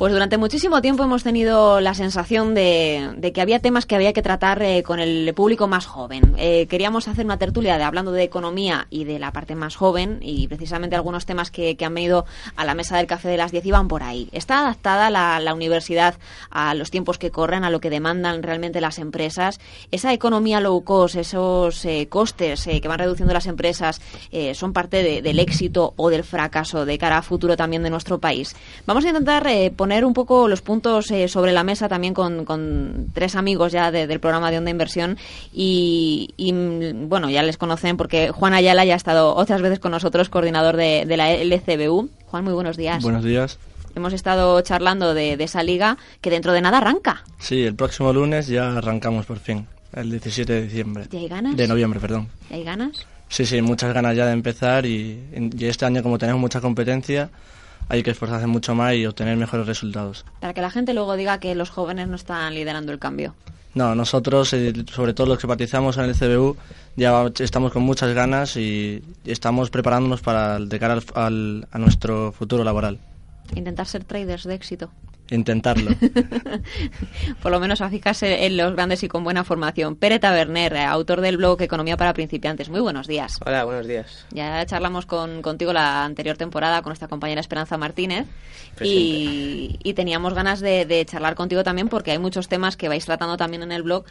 Pues durante muchísimo tiempo hemos tenido la sensación de, que había temas que había que tratar eh, con el público más joven. Eh, queríamos hacer una tertulia de hablando de economía y de la parte más joven y precisamente algunos temas que, han venido a la mesa del café de las 10 iban por ahí. ¿Está adaptada la, universidad a los tiempos que corren, a lo que demandan realmente las empresas? ¿Esa economía low cost, esos eh, costes que van reduciendo las empresas, son parte del éxito o del fracaso de cara a futuro también de nuestro país? Vamos a intentar poner poner un poco los puntos eh, sobre la mesa también con, tres amigos ya del programa de Onda Inversión y, mm, bueno, ya les conocen porque Juan Ayala ya ha estado otras veces con nosotros, coordinador de, la LCBU. Juan, muy buenos días. Buenos días. Hemos estado charlando de, esa liga que dentro de nada arranca. Sí, el próximo lunes ya arrancamos por fin, el 17 de diciembre. ¿Y hay ganas? De noviembre, perdón. ¿Y hay ganas? Sí, sí, muchas ganas ya de empezar y, y este año como tenemos mucha competencia, hay que esforzarse mucho más y obtener mejores resultados. Para que la gente luego diga que los jóvenes no están liderando el cambio. No, nosotros, eh, sobre todo los que participamos en el CBU, ya estamos con muchas ganas y estamos preparándonos para de cara a nuestro futuro laboral. Intentar ser traders de éxito intentarlo. Por lo menos a fijarse en los grandes y con buena formación. Pere Taberner, autor del blog Economía para Principiantes. Muy buenos días. Hola, buenos días. Ya charlamos con, contigo la anterior temporada con nuestra compañera Esperanza Martínez y, teníamos ganas de, charlar contigo también porque hay muchos temas que vais tratando también en el blog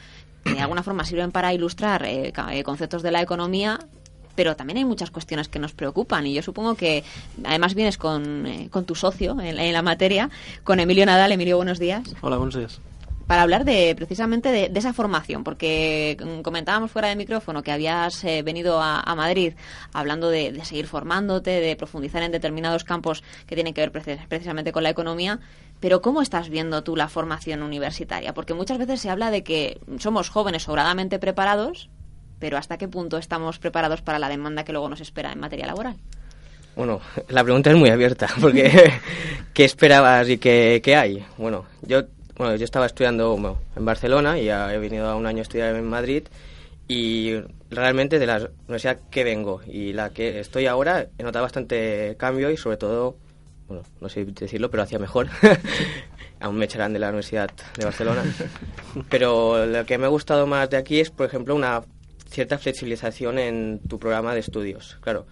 que de alguna forma sirven para ilustrar eh, eh, conceptos de la economía pero también hay muchas cuestiones que nos preocupan y yo supongo que además vienes con, eh, con tu socio en, la materia, con Emilio Nadal. Emilio, buenos días. Hola, buenos días para hablar de precisamente de, esa formación, porque mm, comentábamos fuera de micrófono que habías eh, venido a, Madrid hablando de, seguir formándote, de profundizar en determinados campos que tienen que ver precisamente con la economía, pero ¿cómo estás viendo tú la formación universitaria? Porque muchas veces se habla de que somos jóvenes sobradamente preparados, pero ¿hasta qué punto estamos preparados para la demanda que luego nos espera en materia laboral? Bueno, la pregunta es muy abierta, porque ¿qué esperabas y qué, hay? Bueno, yo, bueno, yo estaba estudiando en Barcelona y ya he venido a un año a estudiar en Madrid y realmente de la universidad que vengo y la que estoy ahora he notado bastante cambio y sobre todo, bueno, no sé decirlo, pero hacía mejor. Aún me echarán de la Universidad de Barcelona. Pero lo que me ha gustado más de aquí es, por ejemplo, una cierta flexibilización en tu programa de estudios. Claro,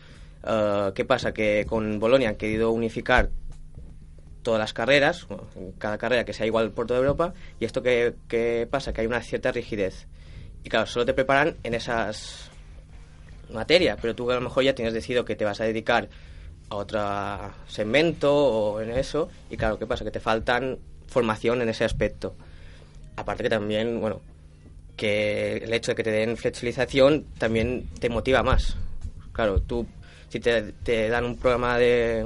eh, ¿qué pasa? Que con Bolonia han querido unificar todas las carreras, cada carrera que sea igual por toda Europa, y esto qué pasa? Que hay una cierta rigidez. Y claro, solo te preparan en esas materias, pero tú a lo mejor ya tienes decidido que te vas a dedicar a otro segmento o en eso, y claro, ¿qué pasa? Que te faltan formación en ese aspecto. Aparte que también, bueno, que el hecho de que te den flexibilización también te motiva más. Claro, tú, si te, dan un programa de,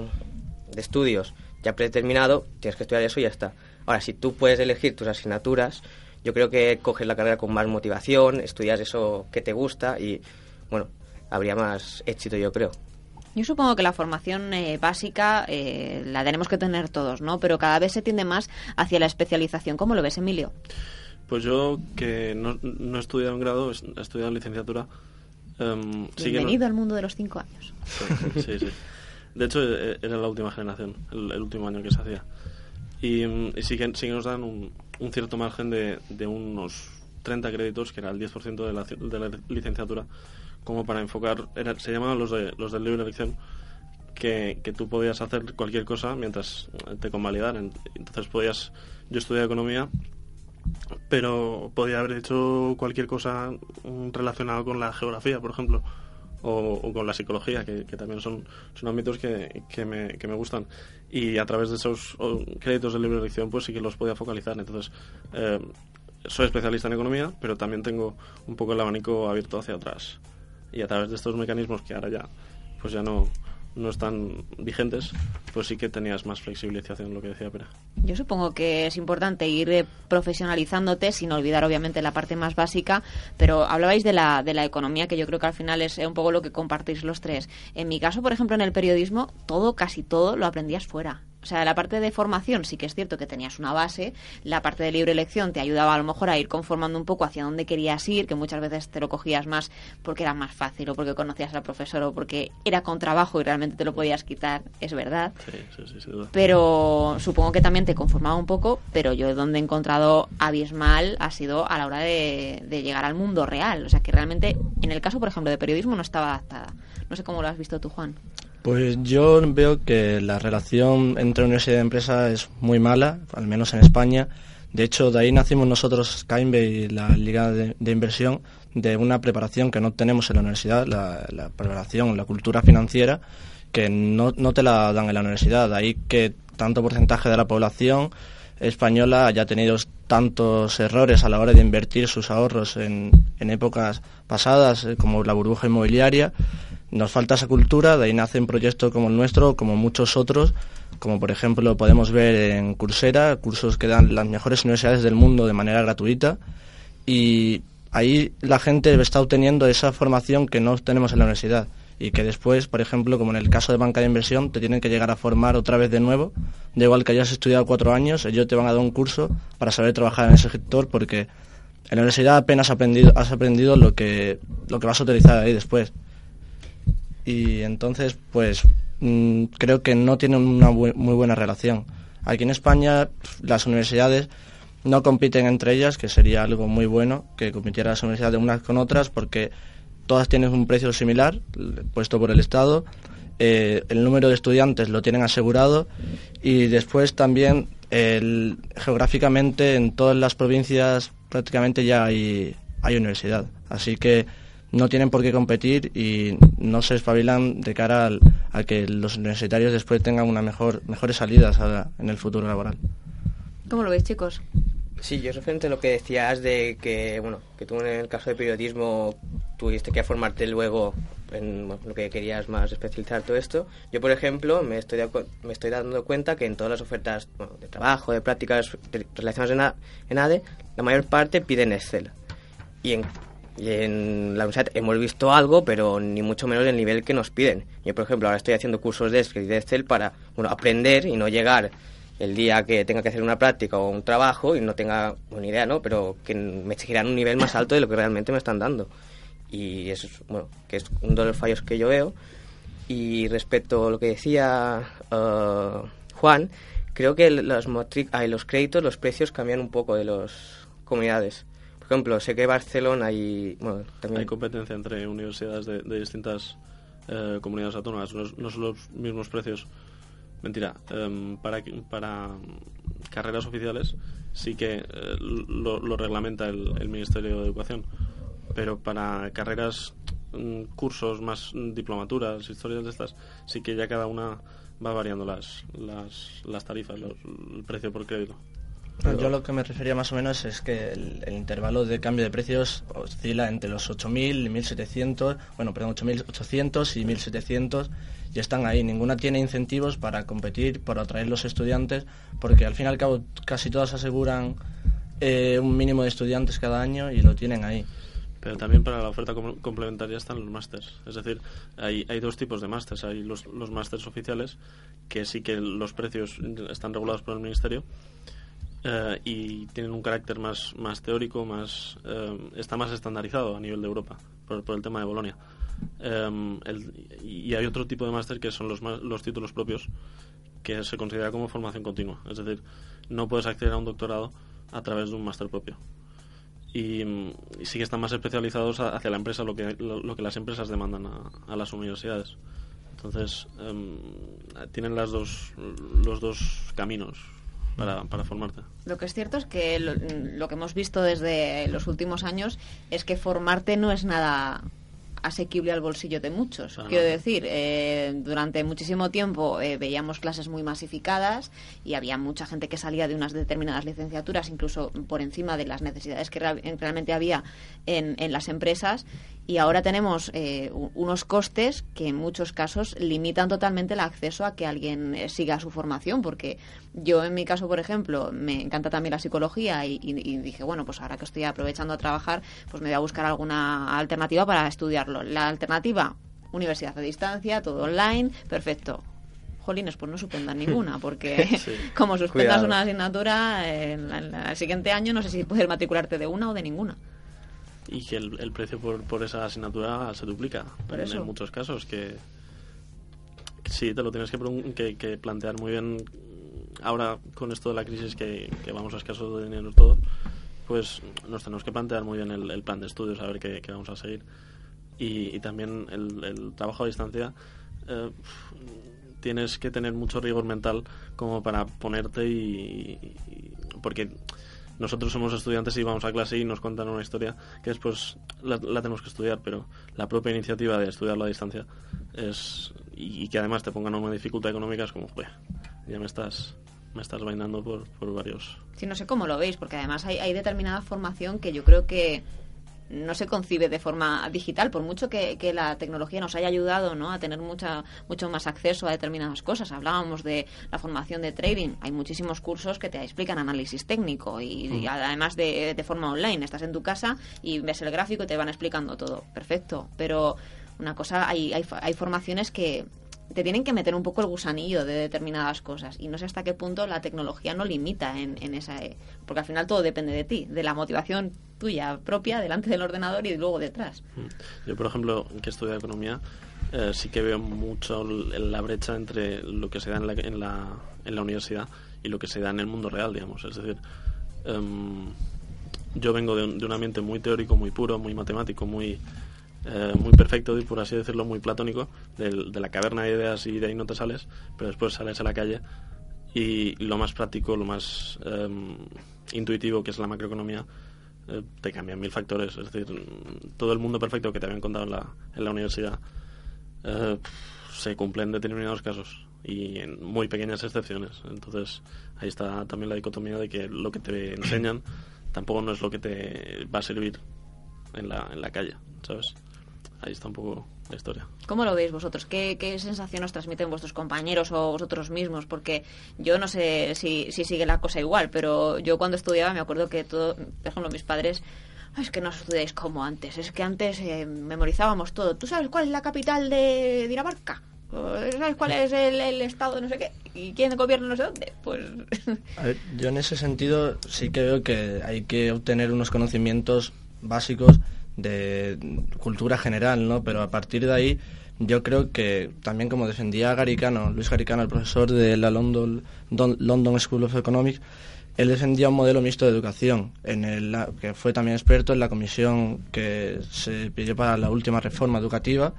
de, estudios ya predeterminado, tienes que estudiar eso y ya está. Ahora, si tú puedes elegir tus asignaturas, yo creo que coges la carrera con más motivación, estudias eso que te gusta y, bueno, habría más éxito, yo creo. Yo supongo que la formación eh, básica eh, la tenemos que tener todos, ¿no? Pero cada vez se tiende más hacia la especialización. ¿Cómo lo ves, Emilio? Pues yo, que no, no he estudiado en grado, he estudiado en licenciatura. Um, Bienvenido al mundo de los cinco años. Sí, sí. De hecho, e, era la última generación, el, último año que se hacía. Y, em, sí, que, sí, nos dan un, un cierto margen de, de, unos 30 créditos, que era el 10% de la, de la licenciatura, como para enfocar, se llamaban los de, los de libre elección, que, que, tú podías hacer cualquier cosa mientras te convalidaran. Entonces podías, yo estudié economía pero podía haber hecho cualquier cosa relacionada con la geografía, por ejemplo, o, con la psicología, que, también son, son ámbitos que, que, me, que me gustan. Y a través de esos créditos de libre elección, pues sí que los podía focalizar. Entonces, eh, soy especialista en economía, pero también tengo un poco el abanico abierto hacia atrás. Y a través de estos mecanismos que ahora ya, pues ya no, no están vigentes, pues sí que tenías más flexibilización, lo que decía Pera. Yo supongo que es importante ir eh, profesionalizándote, sin olvidar obviamente la parte más básica, pero hablabais de la, de la economía, que yo creo que al final es un poco lo que compartís los tres. En mi caso, por ejemplo, en el periodismo, todo, casi todo, lo aprendías fuera O sea, la parte de formación sí que es cierto que tenías una base, la parte de libre elección te ayudaba a lo mejor a ir conformando un poco hacia dónde querías ir, que muchas veces te lo cogías más porque era más fácil o porque conocías al profesor o porque era con trabajo y realmente te lo podías quitar, es verdad. Sí, sí, sí, duda. Pero supongo que también te conformaba un poco, pero yo donde he encontrado abismal ha sido a la hora de, de llegar al mundo real. O sea, que realmente en el caso, por ejemplo, de periodismo no estaba adaptada. No sé cómo lo has visto tú, Juan. Pues yo veo que la relación entre universidad y empresa es muy mala, al menos en España. De hecho, de ahí nacimos nosotros, Caimbe y la Liga de, Inversión, de una preparación que no tenemos en la universidad, la, la preparación, la cultura financiera, que no, no te la dan en la universidad. De ahí que tanto porcentaje de la población española haya tenido tantos errores a la hora de invertir sus ahorros en, en épocas pasadas, eh, como la burbuja inmobiliaria. Nos falta esa cultura, de ahí nacen proyectos como el nuestro, como muchos otros, como por ejemplo podemos ver en Coursera, cursos que dan las mejores universidades del mundo de manera gratuita. Y ahí la gente está obteniendo esa formación que no tenemos en la universidad y que después, por ejemplo, como en el caso de banca de inversión, te tienen que llegar a formar otra vez de nuevo. Da igual que hayas estudiado cuatro años, ellos te van a dar un curso para saber trabajar en ese sector porque en la universidad apenas aprendido, has aprendido lo que, lo que vas a utilizar ahí después. Y entonces, pues mm, creo que no tienen una bu muy buena relación. Aquí en España las universidades no compiten entre ellas, que sería algo muy bueno que compitieran las universidades unas con otras, porque todas tienen un precio similar, puesto por el Estado, eh, el número de estudiantes lo tienen asegurado y después también el, geográficamente en todas las provincias prácticamente ya hay, hay universidad. Así que no tienen por qué competir y no se espabilan de cara al, a que los universitarios después tengan una mejor, mejores salidas a, en el futuro laboral. ¿Cómo lo veis, chicos? Sí, yo referente a lo que decías de que, bueno, que tú en el caso de periodismo tuviste que formarte luego en bueno, lo que querías más especializar todo esto. Yo, por ejemplo, me estoy, me estoy dando cuenta que en todas las ofertas bueno, de trabajo, de prácticas relacionadas en, A, en ADE, la mayor parte piden Excel. Y en, y en la universidad hemos visto algo, pero ni mucho menos el nivel que nos piden. Yo, por ejemplo, ahora estoy haciendo cursos de Excel y de Excel para bueno, aprender y no llegar el día que tenga que hacer una práctica o un trabajo y no tenga una idea, ¿no? Pero que me exigirán un nivel más alto de lo que realmente me están dando. Y eso es, bueno, que es uno de los fallos que yo veo. Y respecto a lo que decía uh, Juan, creo que los, ah, los créditos, los precios cambian un poco de las comunidades. Ejemplo, sé que Barcelona también... Hay competencia entre universidades de, distintas eh, comunidades autónomas, no, son los mismos precios Mentira. Um, para, para carreras oficiales sí que eh, lo, reglamenta el, el, Ministerio de Educación. Pero para carreras, um, cursos más diplomaturas, historias de estas, sí que ya cada una va variando las, las, las tarifas, los, el precio por crédito. Pero... Yo lo que me refería más o menos es que el, el, intervalo de cambio de precios oscila entre los 8.000 y 1.700, bueno, perdón, 8.800 y 1.700 y están ahí. Ninguna tiene incentivos para competir, para atraer los estudiantes, porque al fin y al cabo casi todas aseguran eh, un mínimo de estudiantes cada año y lo tienen ahí. Pero también para la oferta complementaria están los másters. Es decir, hay, hay dos tipos de másters. Hay los, los másters oficiales, que sí que los precios están regulados por el Ministerio, eh, y tienen un carácter más, más teórico, más eh, está más estandarizado a nivel de Europa por, el tema de Bolonia. Um, el, y hay otro tipo de máster que son los, los títulos propios, que se considera como formación continua. Es decir, no puedes acceder a un doctorado a través de un máster propio. Y, sí que están más especializados hacia la empresa, lo que, lo, que las empresas demandan a, a las universidades. Entonces, um, tienen las dos, los dos caminos para, para, formarte. Lo que es cierto es que lo, lo, que hemos visto desde los últimos años es que formarte no es nada asequible al bolsillo de muchos. Quiero decir, eh, durante muchísimo tiempo eh, veíamos clases muy masificadas y había mucha gente que salía de unas determinadas licenciaturas, incluso por encima de las necesidades que realmente había en, en las empresas. Y ahora tenemos eh, unos costes que en muchos casos limitan totalmente el acceso a que alguien eh, siga su formación, porque yo en mi caso, por ejemplo, me encanta también la psicología y, y, y dije, bueno, pues ahora que estoy aprovechando a trabajar, pues me voy a buscar alguna alternativa para estudiarlo. La alternativa, universidad a distancia, todo online, perfecto jolines, pues no suspendas ninguna, porque como suspendas una asignatura, en, el siguiente año no sé si puedes matricularte de una o de ninguna. Y que el, precio por, por, esa asignatura se duplica en, muchos casos, que sí, te lo tienes que, que, plantear muy bien ahora con esto de la crisis que, vamos a escaso de dinero todo pues nos tenemos que plantear muy bien el, plan de estudios, a ver qué, vamos a seguir. Y, también el, trabajo a distancia, eh, tienes que tener mucho rigor mental como para ponerte y, porque nosotros somos estudiantes y vamos a clase y nos cuentan una historia que después la, tenemos que estudiar, pero la propia iniciativa de estudiarlo a distancia es y, que además te pongan una dificultad económica es como, ya me estás me estás bailando por, por varios. Sí, no sé cómo lo veis, porque además hay determinada formación que yo creo que no se concibe de forma digital, por mucho que, que, la tecnología nos haya ayudado ¿no? a tener mucha, mucho más acceso a determinadas cosas. Hablábamos de la formación de trading. Hay muchísimos cursos que te explican análisis técnico y, mm. además de, de, forma online. Estás en tu casa y ves el gráfico y te van explicando todo. Perfecto. Pero una cosa, hay, hay, hay formaciones que te tienen que meter un poco el gusanillo de determinadas cosas. Y no sé hasta qué punto la tecnología no limita en, en esa eh, porque al final todo depende de ti de la motivación tuya propia delante del ordenador y luego detrás. Mm. yo por ejemplo que estudio economía eh, sí que veo mucho la brecha entre lo que se da en la, en la, en la universidad y lo que se da en el mundo real digamos. Es decir em, yo vengo de de un ambiente muy teórico muy puro muy matemático muy eh, muy perfecto y por así decirlo muy platónico de, la caverna de ideas y de ahí no te sales pero después sales a la calle y lo más práctico lo más em, intuitivo que es la macroeconomía eh, te cambian mil factores es decir todo el mundo perfecto que te habían contado en la, en la universidad eh, se cumple en determinados casos y en muy pequeñas excepciones entonces ahí está también la dicotomía de que lo que te enseñan tampoco no es lo que te va a servir en la, en la calle ¿sabes? Ahí está un poco la historia. ¿Cómo lo veis vosotros? ¿Qué, qué sensación os transmiten vuestros compañeros o vosotros mismos? Porque yo no sé si, si sigue la cosa igual, pero yo cuando estudiaba me acuerdo que todo, por ejemplo, mis padres es que no estudiáis como antes, es que antes eh, memorizábamos todo. ¿Tú sabes cuál es la capital de Dinamarca? ¿Sabes cuál es el, el, estado de no sé qué? ¿Y quién gobierna no sé dónde? Pues... yo en ese sentido sí que veo que hay que obtener unos conocimientos básicos de cultura general, ¿no? Pero a partir de ahí yo creo que también como defendía Garicano, Luis Garicano, el profesor de la London, London School of Economics, él defendía un modelo mixto de educación, en el, que fue también experto en la comisión que se pidió para la última reforma educativa.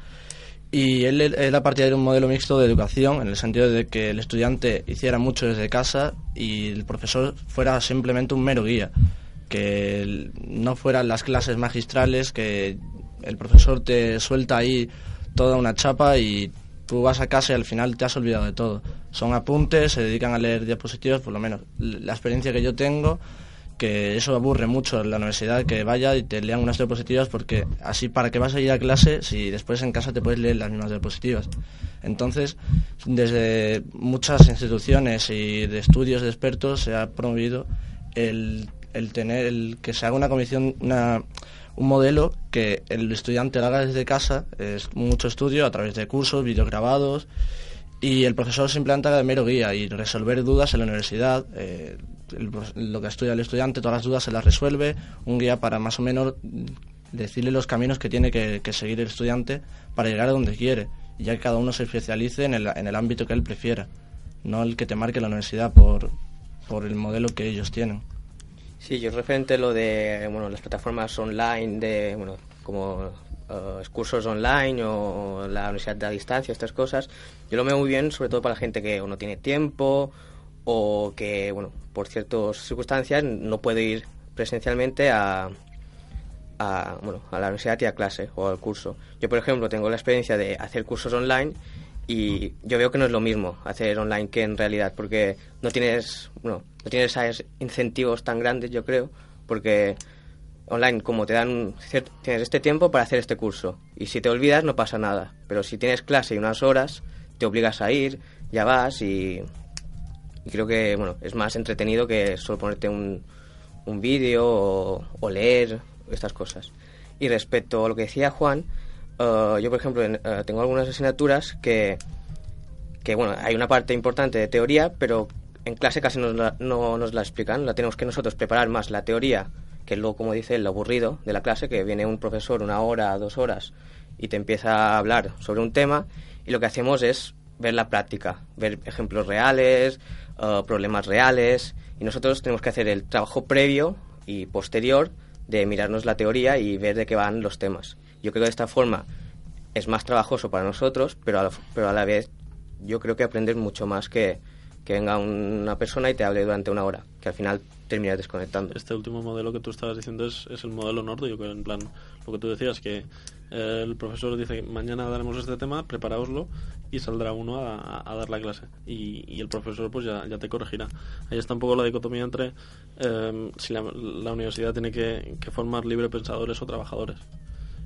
Y él era partidario de un modelo mixto de educación, en el sentido de que el estudiante hiciera mucho desde casa y el profesor fuera simplemente un mero guía que no fueran las clases magistrales, que el profesor te suelta ahí toda una chapa y tú vas a casa y al final te has olvidado de todo. Son apuntes, se dedican a leer diapositivas, por lo menos la experiencia que yo tengo, que eso aburre mucho en la universidad, que vaya y te lean unas diapositivas, porque así para que vas a ir a clase, si después en casa te puedes leer las mismas diapositivas. Entonces, desde muchas instituciones y de estudios de expertos se ha promovido el el tener, el que se haga una comisión, una, un modelo que el estudiante haga desde casa, es mucho estudio a través de cursos, videograbados, y el profesor simplemente haga de mero guía y resolver dudas en la universidad. Eh, lo que estudia el estudiante, todas las dudas se las resuelve, un guía para más o menos decirle los caminos que tiene que, seguir el estudiante para llegar a donde quiere, y ya que cada uno se especialice en el, en el ámbito que él prefiera, no el que te marque la universidad por, por el modelo que ellos tienen. Sí, yo referente a lo de bueno, las plataformas online, de bueno, como uh, cursos online o, la universidad a distancia, estas cosas, yo lo veo muy bien, sobre todo para la gente que no tiene tiempo o que, bueno, por ciertas circunstancias no puede ir presencialmente a, a, bueno, a la universidad y a clase o al curso. Yo, por ejemplo, tengo la experiencia de hacer cursos online y yo veo que no es lo mismo hacer online que en realidad, porque no tienes, bueno, no tienes esos incentivos tan grandes, yo creo, porque online como te dan tienes este tiempo para hacer este curso y si te olvidas no pasa nada, pero si tienes clase y unas horas te obligas a ir, ya vas y, creo que bueno, es más entretenido que solo ponerte un, un vídeo o, o leer estas cosas. Y respecto a lo que decía Juan, eh, yo, por ejemplo, eh, tengo algunas asignaturas que que bueno, hay una parte importante de teoría, pero en clase casi nos la- no nos la explican, la tenemos que nosotros preparar más la teoría, que luego, como dice, el aburrido de la clase, que viene un profesor una hora, dos horas, y te empieza a hablar sobre un tema, y lo que hacemos es ver la práctica, ver ejemplos reales, eh, problemas reales, y nosotros tenemos que hacer el trabajo previo y posterior de mirarnos la teoría y ver de qué van los temas. Yo creo que de esta forma es más trabajoso para nosotros, pero a la, pero a la vez yo creo que aprendes mucho más que, que venga una persona y te hable durante una hora, que al final terminas desconectando. Este último modelo que tú estabas diciendo es, es el modelo nórdico, en plan, lo que tú decías, que eh, el profesor dice, mañana daremos este tema, preparaoslo, y saldrá uno a, dar la clase. Y, y el profesor pues ya, ya te corregirá. Ahí está un poco la dicotomía entre eh, si la, la universidad tiene que, que formar libre pensadores o trabajadores.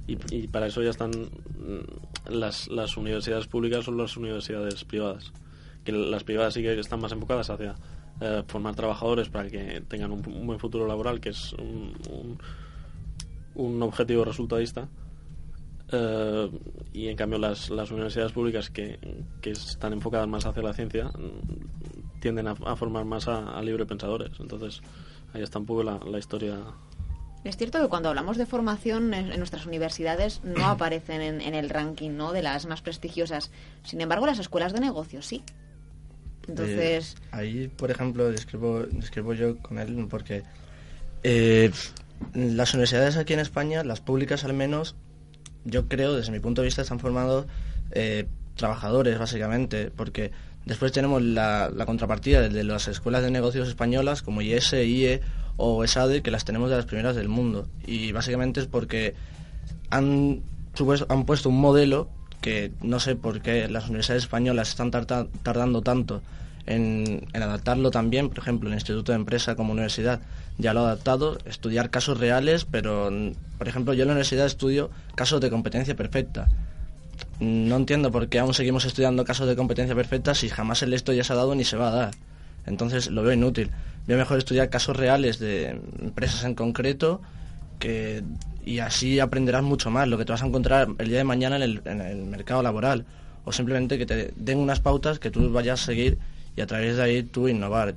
Y, y para eso ya están mm, las, las universidades públicas o las universidades privadas. Que las privadas sí que están más enfocadas hacia eh, formar trabajadores para que tengan un, buen futuro laboral, que es un, un, un objetivo resultadista. Eh, y en cambio las, las universidades públicas que, que están enfocadas más hacia la ciencia mm, tienden a, a formar más a, a libre pensadores. Entonces ahí está un poco la, la historia Es cierto que cuando hablamos de formación en, en nuestras universidades no aparecen en, en el ranking ¿no? de las más prestigiosas. Sin embargo, las escuelas de negocios sí. Entonces, Eh, ahí, por ejemplo, discrepo, discrepo yo con él porque eh, las universidades aquí en España, las públicas al menos, yo creo, desde mi punto de vista, están formando eh, trabajadores, básicamente, porque después tenemos la, contrapartida de las escuelas de negocios españolas como IES, IE o ESADE, que las tenemos de las primeras del mundo. Y básicamente es porque han, han puesto un modelo que no sé por qué las universidades españolas están tardando tanto en, en adaptarlo también. Por ejemplo, el Instituto de Empresa como universidad ya lo ha adaptado, estudiar casos reales, pero, por ejemplo, yo en la universidad estudio casos de competencia perfecta. No entiendo por qué aún seguimos estudiando casos de competencia perfecta si jamás el esto ya se ha dado ni se va a dar. Entonces lo veo inútil. Veo mejor estudiar casos reales de empresas en concreto que y así aprenderás mucho más lo que te vas a encontrar el día de mañana en el, en el mercado laboral o simplemente que te den unas pautas que tú vayas a seguir y a través de ahí tú innovar.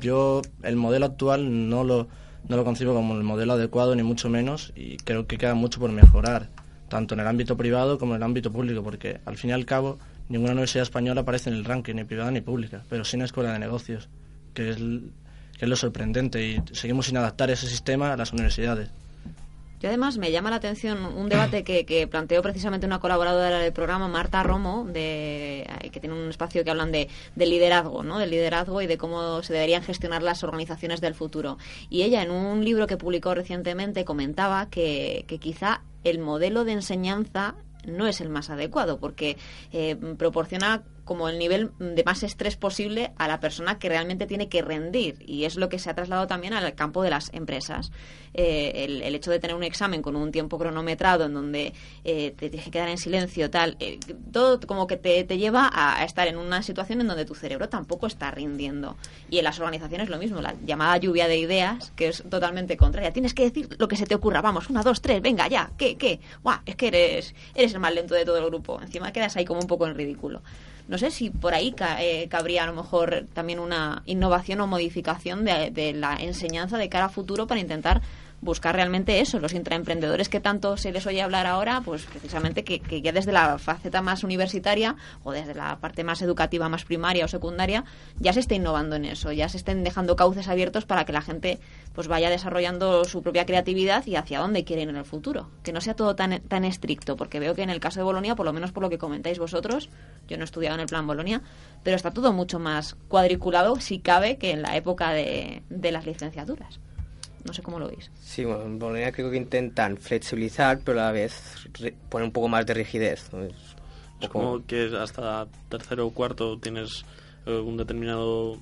Yo el modelo actual no lo, no lo concibo como el modelo adecuado ni mucho menos y creo que queda mucho por mejorar, tanto en el ámbito privado como en el ámbito público, porque al fin y al cabo ninguna universidad española aparece en el ranking, ni privada ni pública, pero sí en escuela de negocios, que es, que es lo sorprendente y seguimos sin adaptar ese sistema a las universidades. Yo además me llama la atención un debate que, planteó precisamente una colaboradora del programa, Marta Romo, que tiene un espacio que hablan de, de liderazgo, ¿no? Del liderazgo y de cómo se deberían gestionar las organizaciones del futuro. Y ella en un libro que publicó recientemente comentaba que, que quizá el modelo de enseñanza no es el más adecuado porque eh, proporciona como el nivel de más estrés posible a la persona que realmente tiene que rendir y es lo que se ha trasladado también al campo de las empresas. Eh, el, hecho de tener un examen con un tiempo cronometrado en donde eh, te tienes que quedar en silencio tal eh, todo como que te, te lleva a, a estar en una situación en donde tu cerebro tampoco está rindiendo. Y en las organizaciones lo mismo la llamada lluvia de ideas que es totalmente contraria tienes que decir lo que se te ocurra vamos una dos tres venga ya qué qué Buah, es que eres eres el más lento de todo el grupo. Encima quedas ahí como un poco en ridículo no sé si por ahí ca- eh, cabría a lo mejor también una innovación o modificación de, de la enseñanza de cara a futuro para intentar buscar realmente eso, los intraemprendedores que tanto se les oye hablar ahora, pues precisamente que, ya desde la faceta más universitaria o desde la parte más educativa, más primaria o secundaria, ya se esté innovando en eso, ya se estén dejando cauces abiertos para que la gente pues vaya desarrollando su propia creatividad y hacia dónde quieren en el futuro. Que no sea todo tan, tan estricto, porque veo que en el caso de Bolonia, por lo menos por lo que comentáis vosotros, yo no he estudiado en el plan Bolonia, pero está todo mucho más cuadriculado, si cabe, que en la época de, de las licenciaturas. No sé cómo lo veis. Sí, bueno, en Bolonia creo que intentan flexibilizar, pero a la vez poner un poco más de rigidez. ¿no? Es un Es poco- como que hasta tercero o cuarto tienes eh, un determinado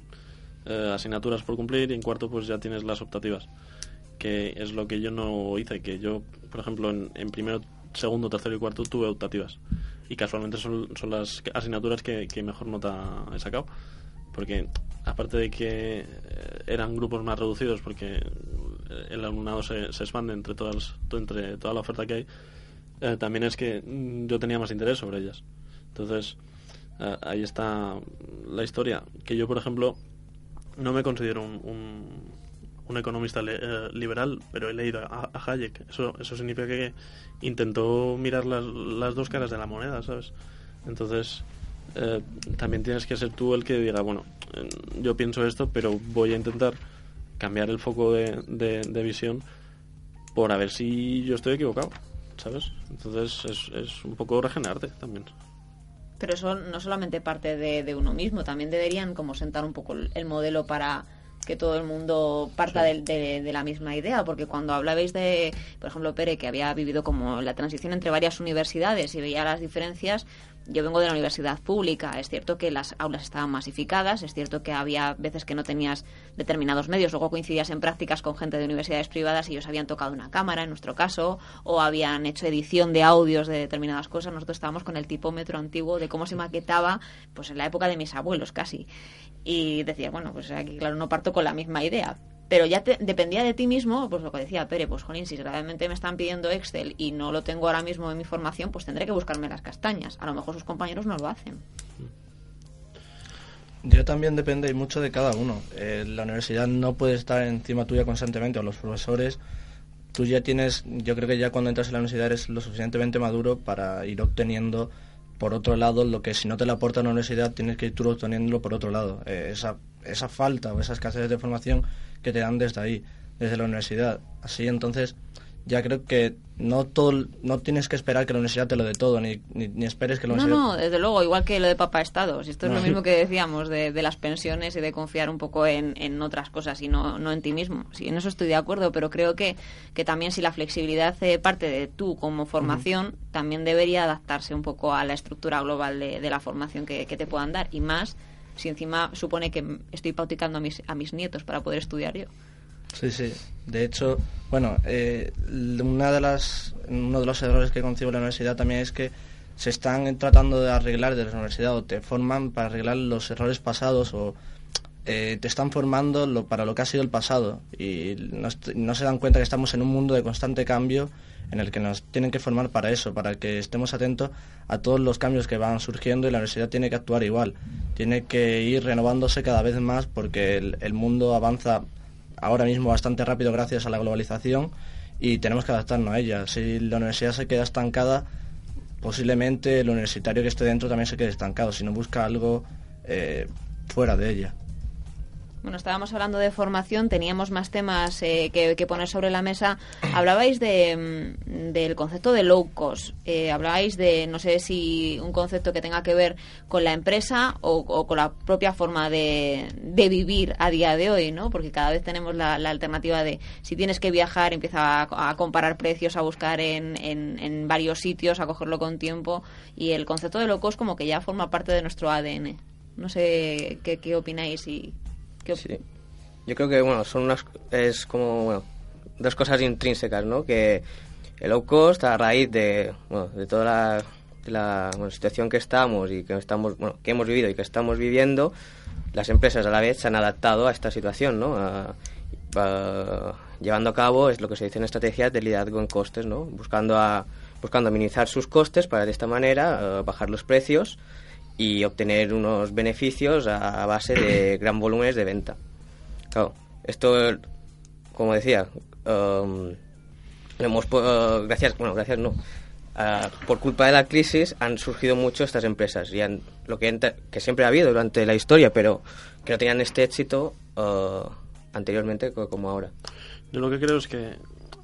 eh, asignaturas por cumplir y en cuarto pues ya tienes las optativas. Que es lo que yo no hice, que yo, por ejemplo, en, en primero, segundo, tercero y cuarto tuve optativas. Y casualmente son, son las asignaturas que, que mejor nota he sacado. Porque aparte de que eh, eran grupos más reducidos, porque el alumnado se, se expande entre, todas, entre toda la oferta que hay, eh, también es que mm, yo tenía más interés sobre ellas. Entonces, eh, ahí está la historia. Que yo, por ejemplo, no me considero un, un, economista eh, liberal, pero he leído a, Hayek. Eso, eso significa que intentó mirar las, las dos caras de la moneda, ¿sabes? Entonces, eh, también tienes que ser tú el que diga, bueno, yo pienso esto, pero voy a intentar cambiar el foco de, de, visión por a ver si yo estoy equivocado, ¿sabes? Entonces es, es un poco regenerarte también. Pero eso no solamente parte de, de, uno mismo, también deberían como sentar un poco el modelo para que todo el mundo parta de, de, la misma idea, porque cuando hablabais de, por ejemplo, Pere, que había vivido como la transición entre varias universidades y veía las diferencias, yo vengo de la universidad pública. Es cierto que las aulas estaban masificadas, es cierto que había veces que no tenías determinados medios, luego coincidías en prácticas con gente de universidades privadas y ellos habían tocado una cámara, en nuestro caso, o habían hecho edición de audios de determinadas cosas. Nosotros estábamos con el tipómetro antiguo de cómo se maquetaba, pues en la época de mis abuelos casi. Y decía, bueno, pues aquí claro, no parto con la misma idea, pero ya dependía de ti mismo, pues lo que decía Pere, pues jolín, si realmente me están pidiendo Excel y no lo tengo ahora mismo en mi formación, pues tendré que buscarme las castañas. A lo mejor sus compañeros no lo hacen. Yo también depende mucho de cada uno. Eh, la universidad no puede estar encima tuya constantemente, o los profesores. Tú ya tienes, yo creo que ya cuando entras en la universidad eres lo suficientemente maduro para ir obteniendo por otro lado lo que si no te lo aporta la universidad tienes que ir tú obteniéndolo por otro lado. Eh, esa, esa falta o esa escasez de formación que te dan desde ahí, desde la universidad. Así entonces ya creo que no todo no tienes que esperar que la universidad te lo dé todo ni, ni, esperes que la universidad no no desde luego igual que lo de papá estados esto es lo mismo que decíamos de, de, las pensiones y de confiar un poco en, en otras cosas y no, no en ti mismo. Sí en eso estoy de acuerdo pero creo que, que también si la flexibilidad hace parte de tú como formación también debería adaptarse un poco a la estructura global de, de la formación que, que te puedan dar. Y más si encima supone que estoy pauticando a mis, a mis nietos para poder estudiar yo. Sí, sí. De hecho, bueno, eh, una de las, uno de los errores que concibo la universidad también es que se están tratando de arreglar desde la universidad o te forman para arreglar los errores pasados o eh, te están formando lo, para lo que ha sido el pasado y no, no, se dan cuenta que estamos en un mundo de constante cambio en el que nos tienen que formar para eso, para que estemos atentos a todos los cambios que van surgiendo y la universidad tiene que actuar igual, tiene que ir renovándose cada vez más porque el, mundo avanza ahora mismo bastante rápido gracias a la globalización y tenemos que adaptarnos a ella. Si la universidad se queda estancada, posiblemente el universitario que esté dentro también se quede estancado, si no busca algo eh, fuera de ella. Bueno, estábamos hablando de formación, teníamos más temas eh, que, poner sobre la mesa. Hablabais de, mm, del concepto de low cost. Eh, hablabais de, no sé si un concepto que tenga que ver con la empresa o, con la propia forma de, vivir a día de hoy, ¿no? Porque cada vez tenemos la, alternativa de, si tienes que viajar, empieza a, comparar precios, a buscar en, en, varios sitios, a cogerlo con tiempo. Y el concepto de low cost como que ya forma parte de nuestro ADN. No sé qué, qué opináis y Sí. Yo creo que, bueno, son unas... Es como, bueno, dos cosas intrínsecas, ¿no? Que el low cost, a raíz de, bueno, de toda la, la situación que estamos y que estamos, bueno, que hemos vivido y que estamos viviendo, las empresas a la vez se han adaptado a esta situación, ¿no? llevando a cabo es lo que se dice en estrategias de liderazgo en costes, ¿no? Buscando a buscando minimizar sus costes para de esta manera bajar los precios y obtener unos beneficios a, base de gran volúmenes de venta. Claro, esto, como decía, um, hemos, uh, gracias, bueno, gracias no, uh, por culpa de la crisis han surgido mucho estas empresas y han, lo que, que siempre ha habido durante la historia, pero que no tenían este éxito uh, anteriormente como ahora. Yo lo que creo es que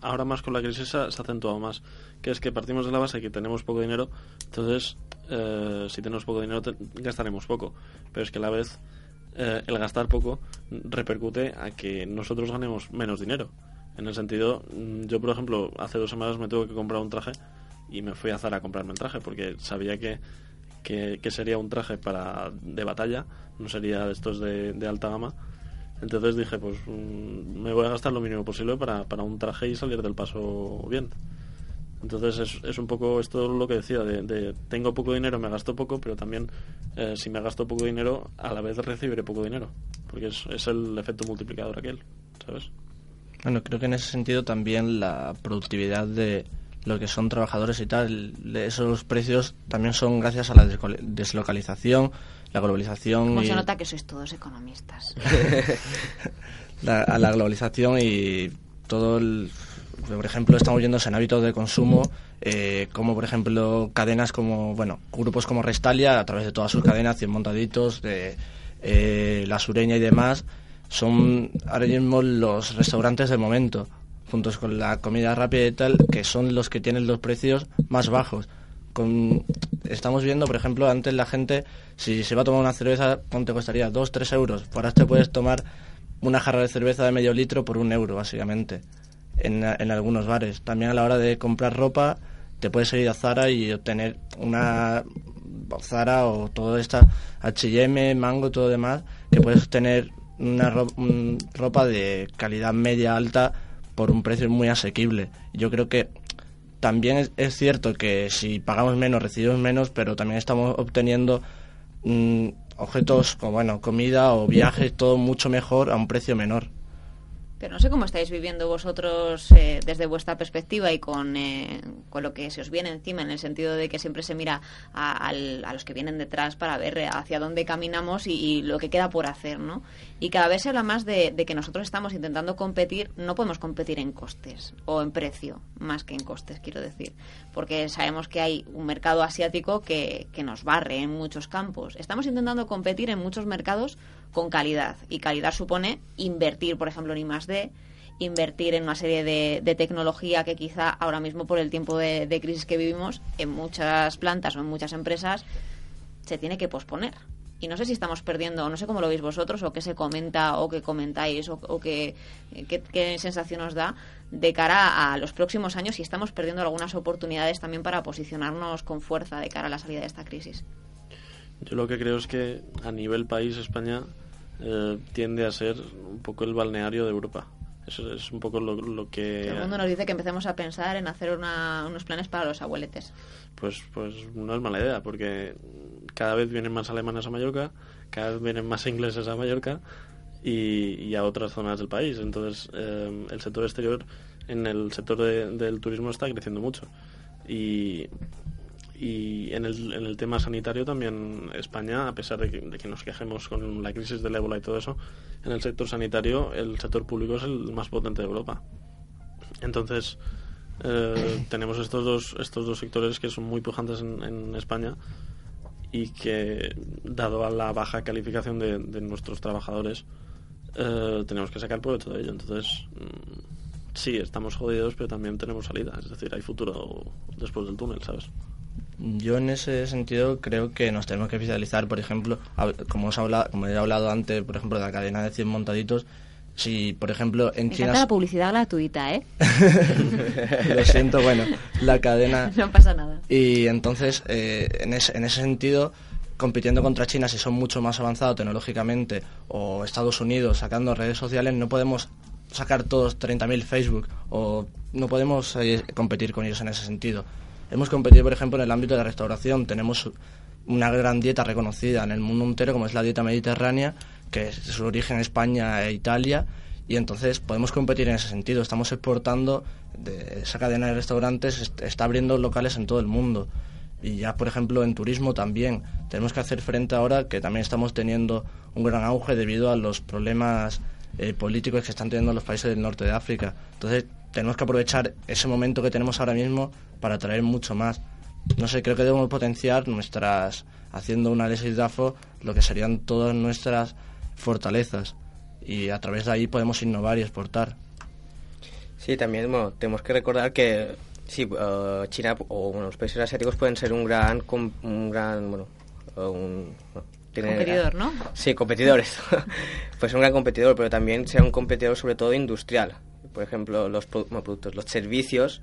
ahora más con la crisis se ha acentuado más, que es que partimos de la base que tenemos poco dinero, entonces eh, si tenemos poco dinero gastaremos poco, pero es que a la vez eh, el gastar poco repercute a que nosotros ganemos menos dinero. En el sentido, mm, yo por ejemplo, hace dos semanas me tuve que comprar un traje y me fui a Zara a comprarme el traje porque sabía que, que, sería un traje para de batalla, no sería de estos de, de alta gama. Entonces dije, pues mm, me voy a gastar lo mínimo posible para, para un traje y salir del paso bien. Entonces es, es un poco esto lo que decía, de, tengo poco dinero, me gasto poco, pero también eh, si me gasto poco dinero, a la vez recibiré poco dinero, porque es, es el efecto multiplicador aquel, ¿sabes? Bueno, creo que en ese sentido también la productividad de lo que son trabajadores y tal. Esos precios también son gracias a la deslocalización, la globalización. ¿Cómo y se nota que sois todos economistas? a la globalización y todo el, por ejemplo, estamos viendo en hábitos de consumo, eh, como por ejemplo cadenas como, bueno, grupos como Restalia, a través de todas sus cadenas, 100 montaditos, de eh, La Sureña y demás, son ahora mismo los restaurantes del momento, juntos con la comida rápida y tal, que son los que tienen los precios más bajos. Con, estamos viendo, por ejemplo, antes la gente, si se va a tomar una cerveza, ¿cuánto te costaría? ¿Dos, tres euros? Ahora te puedes tomar una jarra de cerveza de medio litro por un euro, básicamente, en, en algunos bares. También a la hora de comprar ropa, te puedes ir a Zara y obtener una Zara o todo esta H&M, Mango, todo demás, que puedes tener una ropa de calidad media alta por un precio muy asequible. Yo creo que también es, cierto que si pagamos menos recibimos menos, pero también estamos obteniendo mm, objetos como bueno, comida o viajes, todo mucho mejor a un precio menor. Pero no sé cómo estáis viviendo vosotros eh, desde vuestra perspectiva y con, eh, con, lo que se os viene encima, en el sentido de que siempre se mira a, los que vienen detrás para ver hacia dónde caminamos y, lo que queda por hacer, ¿no? Y cada vez se habla más de, que nosotros estamos intentando competir, no podemos competir en costes o en precio, más que en costes, quiero decir, porque sabemos que hay un mercado asiático que, que nos barre en muchos campos. Estamos intentando competir en muchos mercados con calidad. Y calidad supone invertir, por ejemplo, en I+.D., invertir en una serie de, tecnología que quizá ahora mismo por el tiempo de, crisis que vivimos en muchas plantas o en muchas empresas se tiene que posponer. Y no sé si estamos perdiendo, no sé cómo lo veis vosotros, o qué se comenta, o qué comentáis, o, qué, qué, sensación os da de cara a los próximos años si estamos perdiendo algunas oportunidades también para posicionarnos con fuerza de cara a la salida de esta crisis. Yo lo que creo es que a nivel país España eh, tiende a ser un poco el balneario de Europa. Eso es un poco lo, que... el mundo nos dice que empecemos a pensar en hacer unos planes para los abueletes. Pues, pues no es mala idea, porque cada vez vienen más alemanes a Mallorca, cada vez vienen más ingleses a Mallorca y, a otras zonas del país. Entonces, eh, el sector exterior, en el sector del turismo está creciendo mucho. Y, y en el, en el tema sanitario también España, a pesar de que, nos quejemos con la crisis del ébola y todo eso, en el sector sanitario el sector público es el más potente de Europa. Entonces, eh, tenemos estos dos, estos dos sectores que son muy pujantes en, España y que, dado a la baja calificación de, nuestros trabajadores, eh, tenemos que sacar provecho de ello. Entonces, mm, sí, estamos jodidos, pero también tenemos salida. Es decir, hay futuro después del túnel, ¿sabes? Yo en ese sentido creo que nos tenemos que especializar, por ejemplo, como, os hablado, como he hablado antes, por ejemplo, de la cadena de 100 montaditos, si, por ejemplo, en Me China... la publicidad gratuita, ¿eh? Lo siento, bueno, la cadena... No pasa nada. Y entonces, eh, en, ese, en ese sentido, compitiendo contra China, si son mucho más avanzados tecnológicamente, o Estados Unidos sacando redes sociales, no podemos sacar todos 30.000 Facebook, o no podemos eh, competir con ellos en ese sentido. Hemos competido, por ejemplo, en el ámbito de la restauración. Tenemos una gran dieta reconocida en el mundo entero, como es la dieta mediterránea, que es su origen España e Italia, y entonces podemos competir en ese sentido. Estamos exportando, de esa cadena de restaurantes está abriendo locales en todo el mundo. Y ya, por ejemplo, en turismo también. Tenemos que hacer frente ahora que también estamos teniendo un gran auge debido a los problemas eh, políticos que están teniendo los países del norte de África. Entonces, tenemos que aprovechar ese momento que tenemos ahora mismo para atraer mucho más. No sé, creo que debemos potenciar nuestras, haciendo un análisis DAFO, lo que serían todas nuestras fortalezas y a través de ahí podemos innovar y exportar. Sí, también bueno, tenemos que recordar que sí, uh, China o los países asiáticos pueden ser un gran, un gran bueno, uh, un, competidor, ¿no? Sí, competidores. pues un gran competidor, pero también sea un competidor sobre todo industrial por ejemplo, los productos, los servicios,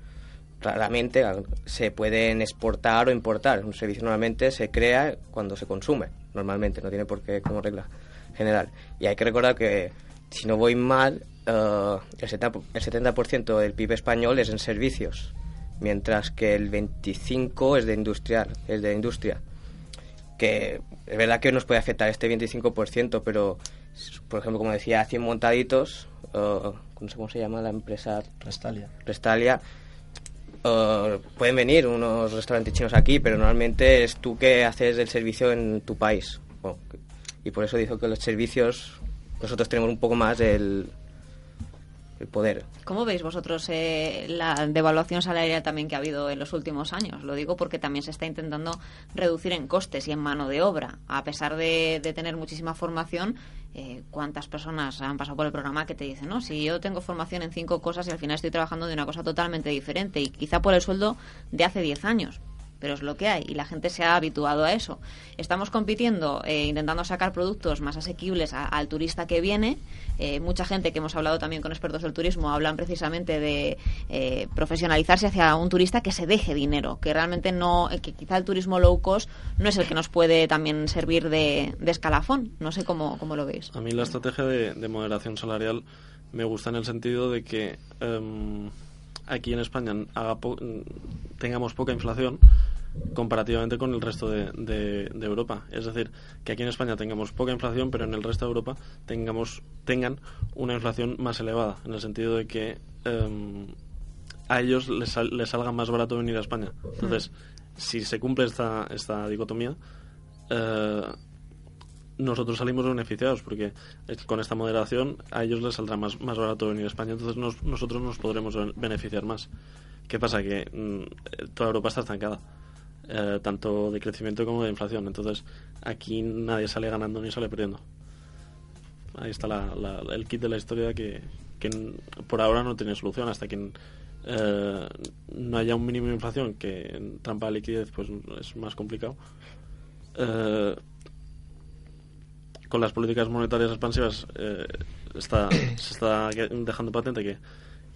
claramente se pueden exportar o importar. Un servicio normalmente se crea cuando se consume, normalmente, no tiene por qué como regla general. Y hay que recordar que, si no voy mal, uh, el 70%, del PIB español es en servicios, mientras que el 25% es de industrial, es de industria. Que es verdad que nos puede afectar este 25%, pero, por ejemplo, como decía, 100 montaditos, uh, no sé cómo se llama la empresa. Restalia. Restalia eh, pueden venir unos restaurantes chinos aquí, pero normalmente es tú que haces el servicio en tu país. Bueno, y por eso digo que los servicios nosotros tenemos un poco más el ¿Cómo veis vosotros eh, la devaluación salarial también que ha habido en los últimos años? Lo digo porque también se está intentando reducir en costes y en mano de obra. A pesar de, de tener muchísima formación, eh, ¿cuántas personas han pasado por el programa que te dicen, no, si yo tengo formación en cinco cosas y al final estoy trabajando de una cosa totalmente diferente y quizá por el sueldo de hace diez años? Pero es lo que hay y la gente se ha habituado a eso. Estamos compitiendo, eh, intentando sacar productos más asequibles al turista que viene. Eh, mucha gente que hemos hablado también con expertos del turismo hablan precisamente de eh, profesionalizarse hacia un turista que se deje dinero, que realmente no, que quizá el turismo low cost no es el que nos puede también servir de, escalafón. No sé cómo, cómo, lo veis. A mí la estrategia de, moderación salarial me gusta en el sentido de que em, aquí en España tengamos poca inflación comparativamente con el resto de, Europa. Es decir, que aquí en España tengamos poca inflación, pero en el resto de Europa tengamos tengan una inflación más elevada, en el sentido de que em, a ellos les, salga más barato venir a España. Entonces, si se cumple esta, esta dicotomía, eh, nosotros salimos beneficiados porque con esta moderación a ellos les saldrá más, más barato venir a España, entonces nosotros nos podremos beneficiar más. ¿Qué pasa? Que mm, toda Europa está estancada. Eh, tanto de crecimiento como de inflación. Entonces, aquí nadie sale ganando ni sale perdiendo. Ahí está el kit de la historia que, por ahora no tiene solución hasta que eh, no haya un mínimo de inflación, que en trampa de liquidez pues es más complicado. Eh, con las políticas monetarias expansivas está, se está dejando patente que,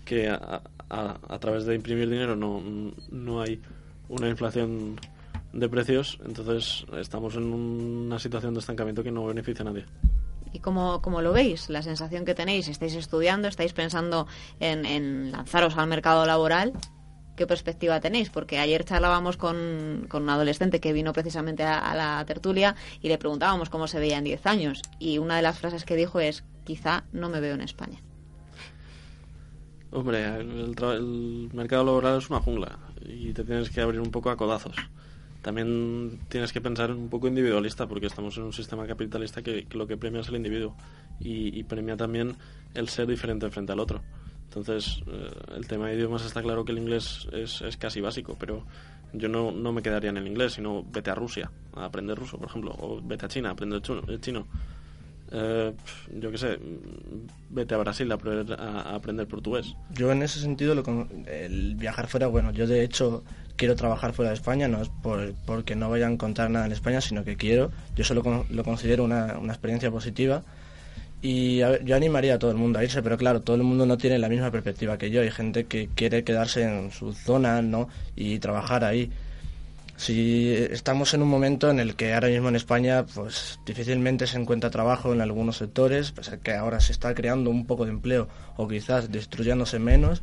que a, a, través de imprimir dinero no, no hay una inflación de precios, entonces estamos en una situación de estancamiento que no beneficia a nadie. ¿Y cómo, cómo lo veis? La sensación que tenéis, estáis estudiando, estáis pensando en, lanzaros al mercado laboral. ¿Qué perspectiva tenéis? Porque ayer charlábamos con, con un adolescente que vino precisamente a, la tertulia y le preguntábamos cómo se veía en 10 años. Y una de las frases que dijo es, quizá no me veo en España. Hombre, el mercado laboral es una jungla y te tienes que abrir un poco a codazos. También tienes que pensar un poco individualista, porque estamos en un sistema capitalista que, lo que premia es el individuo y, premia también el ser diferente frente al otro. Entonces, eh, el tema de idiomas está claro que el inglés es, es casi básico, pero yo no, no, me quedaría en el inglés, sino vete a Rusia a aprender ruso, por ejemplo, o vete a China a aprender chino. Eh, yo qué sé, vete a Brasil a aprender, a, aprender portugués. Yo en ese sentido, lo, el viajar fuera, bueno, yo de hecho quiero trabajar fuera de España, no es por, porque no vaya a encontrar nada en España, sino que quiero, yo solo lo considero una, una experiencia positiva y yo animaría a todo el mundo a irse, pero claro, todo el mundo no tiene la misma perspectiva que yo, hay gente que quiere quedarse en su zona, ¿no? Y trabajar ahí si estamos en un momento en el que ahora mismo en España pues difícilmente se encuentra trabajo en algunos sectores, pues que ahora se está creando un poco de empleo o quizás destruyéndose menos,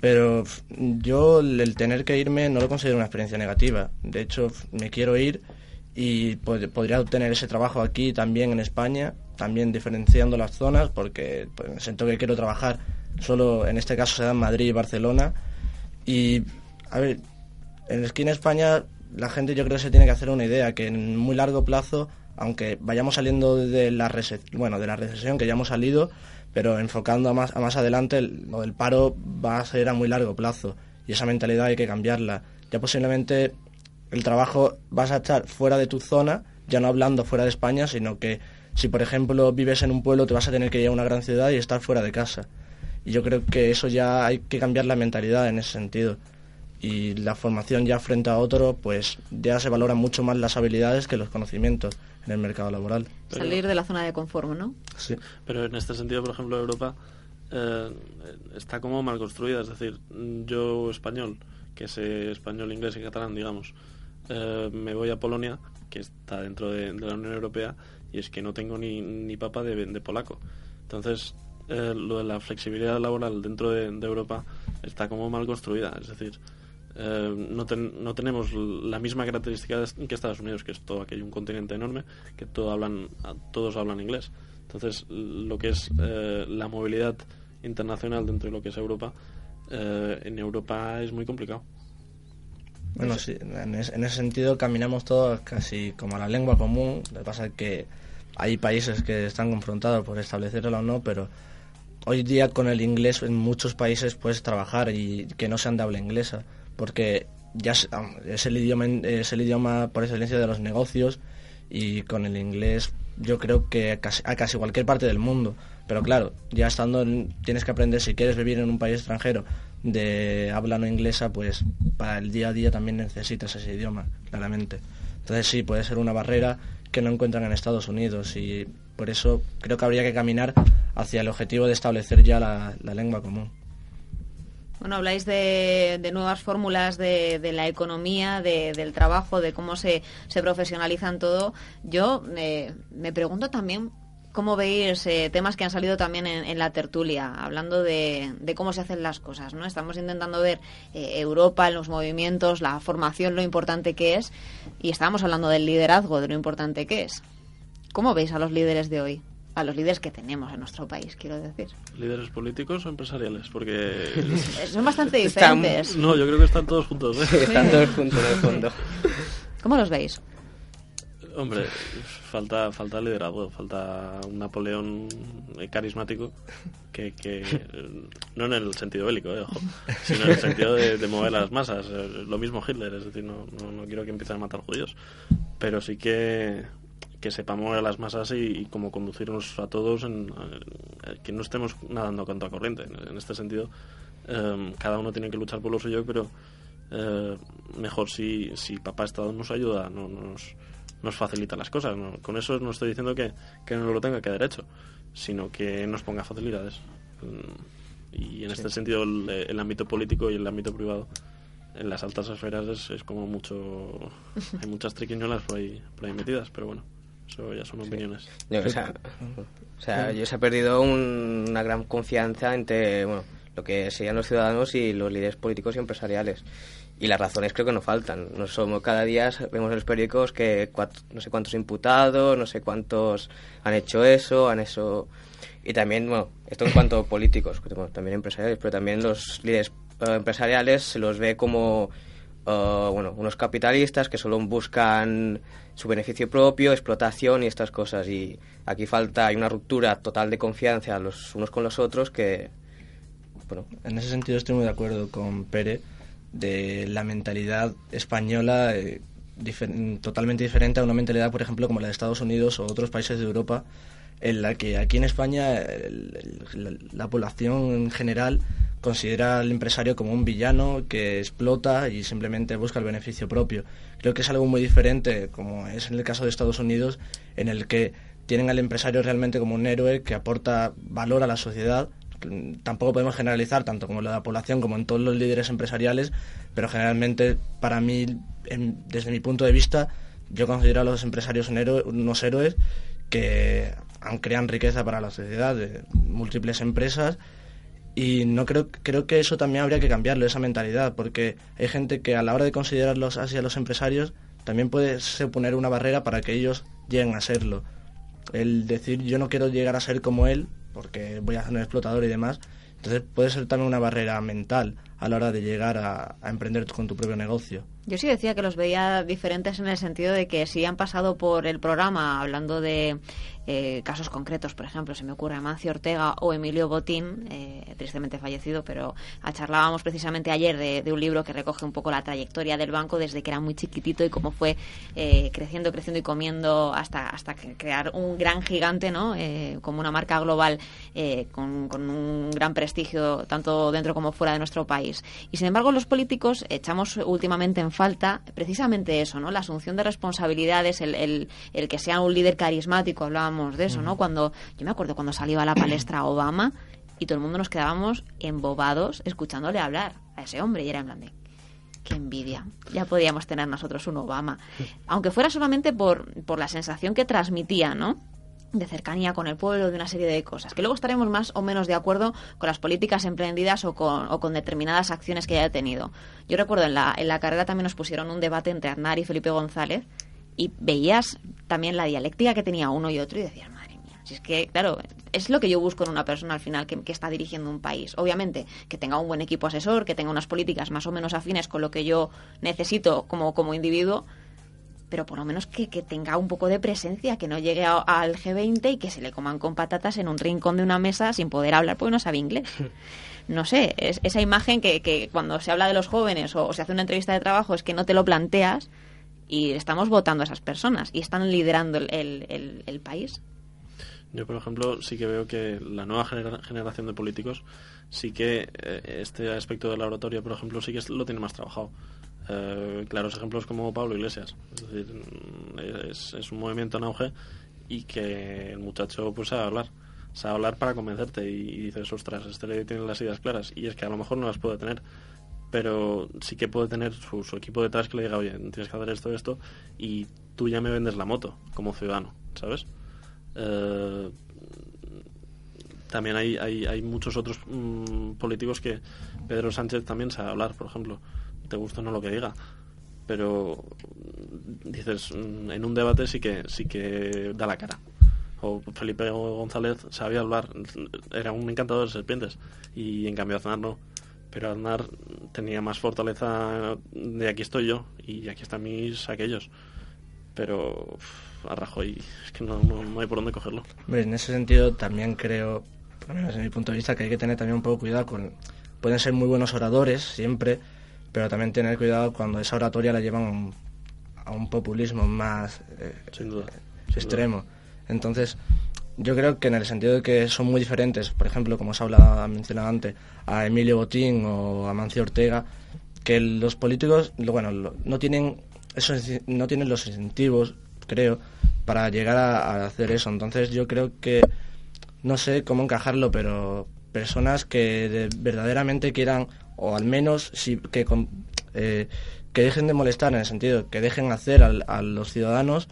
pero yo el tener que irme no lo considero una experiencia negativa. De hecho, me quiero ir y podría obtener ese trabajo aquí también en España, también diferenciando las zonas, porque pues, siento que quiero trabajar solo, en este caso se da Madrid y Barcelona. Y, a ver, en esquina España la gente yo creo que se tiene que hacer una idea que en muy largo plazo, aunque vayamos saliendo de la bueno, de la recesión que ya hemos salido, pero enfocando a más, a más adelante, lo del paro va a ser a muy largo plazo y esa mentalidad hay que cambiarla. Ya posiblemente el trabajo vas a estar fuera de tu zona, ya no hablando fuera de España, sino que si por ejemplo vives en un pueblo te vas a tener que ir a una gran ciudad y estar fuera de casa. Y yo creo que eso ya hay que cambiar la mentalidad en ese sentido y la formación ya frente a otro, pues ya se valoran mucho más las habilidades que los conocimientos en el mercado laboral. Salir de la zona de confort, ¿no? Sí. Pero en este sentido, por ejemplo, Europa eh, está como mal construida, es decir, yo español, que sé español, inglés y catalán, digamos, eh, me voy a Polonia, que está dentro de, la Unión Europea, y es que no tengo ni, ni papa de, de polaco. Entonces, eh, lo de la flexibilidad laboral dentro de, de Europa está como mal construida, es decir, eh, no, no, tenemos la misma característica que Estados Unidos, que es todo aquello un continente enorme, que todo hablan, todos hablan inglés. Entonces, lo que es eh, la movilidad internacional dentro de lo que es Europa eh, en Europa es muy complicado. Bueno, sí, en, ese sentido caminamos todos casi como a la lengua común. Lo que pasa es que hay países que están confrontados por establecerlo o no, pero hoy día con el inglés en muchos países puedes trabajar y que no sean de habla inglesa, porque ya es el idioma, es el idioma por excelencia de los negocios y con el inglés yo creo que a casi, cualquier parte del mundo. Pero claro, ya estando tienes que aprender si quieres vivir en un país extranjero de habla no inglesa, pues para el día a día también necesitas ese idioma, claramente. Entonces sí, puede ser una barrera que no encuentran en Estados Unidos y por eso creo que habría que caminar hacia el objetivo de establecer ya la, lengua común. Bueno, habláis de, nuevas fórmulas de, la economía, del trabajo, de cómo se, se profesionalizan todo. Yo eh, me pregunto también cómo veis eh, temas que han salido también en, la tertulia, hablando de, cómo se hacen las cosas. ¿no? Estamos intentando ver eh, Europa en los movimientos, la formación, lo importante que es, y estábamos hablando del liderazgo, de lo importante que es. ¿Cómo veis a los líderes de hoy? A los líderes que tenemos en nuestro país, quiero decir. ¿Líderes políticos o empresariales? Porque... Son bastante diferentes. No, yo creo que están todos juntos. ¿eh? están todos juntos en el fondo. ¿Cómo los veis? Hombre, falta falta liderazgo, falta un Napoleón carismático que, que no en el sentido bélico, eh, sino en el sentido de, mover las masas. Lo mismo Hitler, es decir, no, no, quiero que empiecen a matar judíos, pero sí que que sepamos mover las masas y, cómo conducirnos a todos, en, que no estemos nadando contra corriente. En, este sentido, eh, cada uno tiene que luchar por lo suyo, pero eh, mejor si, si papá Estado nos ayuda, no nos nos facilita las cosas. Con eso no estoy diciendo que, que, no lo tenga que derecho, sino que nos ponga facilidades. Mm, y en este sentido el, ámbito político y el ámbito privado en las altas esferas es, es como mucho... hay muchas triquiñolas por ahí, por ahí metidas, pero bueno. Eso ya son opiniones. o, sea, o sea, yo se ha perdido una gran confianza entre bueno, lo que serían los ciudadanos y los líderes políticos y empresariales y las razones creo que no faltan. No somos cada día vemos en los periódicos que no sé cuántos imputados, no sé cuántos han hecho eso, han eso y también bueno esto en cuanto a políticos, también empresariales, pero también los líderes eh, empresariales se los ve como eh, bueno unos capitalistas que solo buscan su beneficio propio, explotación y estas cosas. Y aquí falta hay una ruptura total de confianza los unos con los otros que bueno. En ese sentido estoy muy de acuerdo con Pérez de la mentalidad española eh, totalmente diferente a una mentalidad, por ejemplo, como la de Estados Unidos o otros países de Europa, en la que aquí en España la, población en general considera al empresario como un villano que explota y simplemente busca el beneficio propio. Creo que es algo muy diferente, como es en el caso de Estados Unidos, en el que tienen al empresario realmente como un héroe que aporta valor a la sociedad tampoco podemos generalizar tanto como la población como en todos los líderes empresariales, pero generalmente para mí, desde mi punto de vista, yo considero a los empresarios unos héroes que crean riqueza para la sociedad de múltiples empresas y no creo creo que eso también habría que cambiarlo esa mentalidad porque hay gente que a la hora de considerarlos así a los empresarios también puede suponer una barrera para que ellos lleguen a serlo el decir yo no quiero llegar a ser como él porque voy a ser un explotador y demás. Entonces puede ser también una barrera mental a la hora de llegar a, a emprender con tu propio negocio. Yo sí decía que los veía diferentes en el sentido de que si han pasado por el programa hablando de eh, casos concretos, por ejemplo, se me ocurre Amancio Ortega o Emilio Botín, eh, tristemente fallecido, pero charlábamos precisamente ayer de, un libro que recoge un poco la trayectoria del banco desde que era muy chiquitito y cómo fue eh, creciendo, creciendo y comiendo hasta, hasta crear un gran gigante, ¿no? como una marca global con, con un gran prestigio tanto dentro como fuera de nuestro país. Y sin embargo, los políticos echamos últimamente en falta precisamente eso, ¿no? La asunción de responsabilidades, el, el, que sea un líder carismático, hablábamos de eso, ¿no? Cuando, yo me acuerdo cuando salió a la palestra Obama y todo el mundo nos quedábamos embobados escuchándole hablar a ese hombre y era en plan de, qué envidia. Ya podíamos tener nosotros un Obama. Aunque fuera solamente por, por la sensación que transmitía, ¿no? de cercanía con el pueblo, de una serie de cosas, que luego estaremos más o menos de acuerdo con las políticas emprendidas o con, o con determinadas acciones que haya tenido. Yo recuerdo en la, en la carrera también nos pusieron un debate entre Aznar y Felipe González y veías también la dialéctica que tenía uno y otro y decías, madre mía, Si es que, claro, es lo que yo busco en una persona al final que, que, está dirigiendo un país. Obviamente, que tenga un buen equipo asesor, que tenga unas políticas más o menos afines con lo que yo necesito como, como individuo, pero por lo menos que, que tenga un poco de presencia, que no llegue a- al G20 y que se le coman con patatas en un rincón de una mesa sin poder hablar porque no sabe inglés. No sé, es, esa imagen que, que cuando se habla de los jóvenes o, o se hace una entrevista de trabajo es que no te lo planteas y estamos votando a esas personas y están liderando el, el- país. Yo, por ejemplo, sí que veo que la nueva genera- generación de políticos sí que eh, este aspecto de la oratoria, por ejemplo, sí que lo tiene más trabajado. Eh, claros ejemplos como Pablo Iglesias. Es decir, mm, es, es un movimiento en auge y que el muchacho pues sabe hablar. Sabe hablar para convencerte y, y dices, ostras, este le tiene las ideas claras. Y es que a lo mejor no las puede tener, pero sí que puede tener su, equipo detrás que le diga, oye, tienes que hacer esto, esto, y tú ya me vendes la moto como ciudadano, ¿sabes? Eh, también hay, hay, hay muchos otros mm, políticos que Pedro Sánchez también sabe hablar, por ejemplo. Te gusta o no lo que diga. Pero dices, mm, en un debate sí que sí que da la cara. O Felipe González sabía hablar, era un encantador de serpientes. Y en cambio Aznar no. Pero Aznar tenía más fortaleza de aquí estoy yo y aquí están mis aquellos. Pero uf, a Rajoy es que no, no, no hay por dónde cogerlo. Hombre, en ese sentido también creo, por lo menos desde mi punto de vista, que hay que tener también un poco cuidado con... Pueden ser muy buenos oradores, siempre, pero también tener cuidado cuando esa oratoria la llevan a un, a un populismo más eh, Sin duda. extremo. Entonces, yo creo que en el sentido de que son muy diferentes, por ejemplo, como se ha hablado, ha mencionado antes, a Emilio Botín o a Mancio Ortega, que los políticos, bueno, no tienen esos, no tienen los incentivos, creo, para llegar a, hacer eso. Entonces, yo creo que no sé cómo encajarlo, pero personas que de- verdaderamente quieran, o al menos si, que, eh, que dejen de molestar en el sentido que dejen hacer al- a los ciudadanos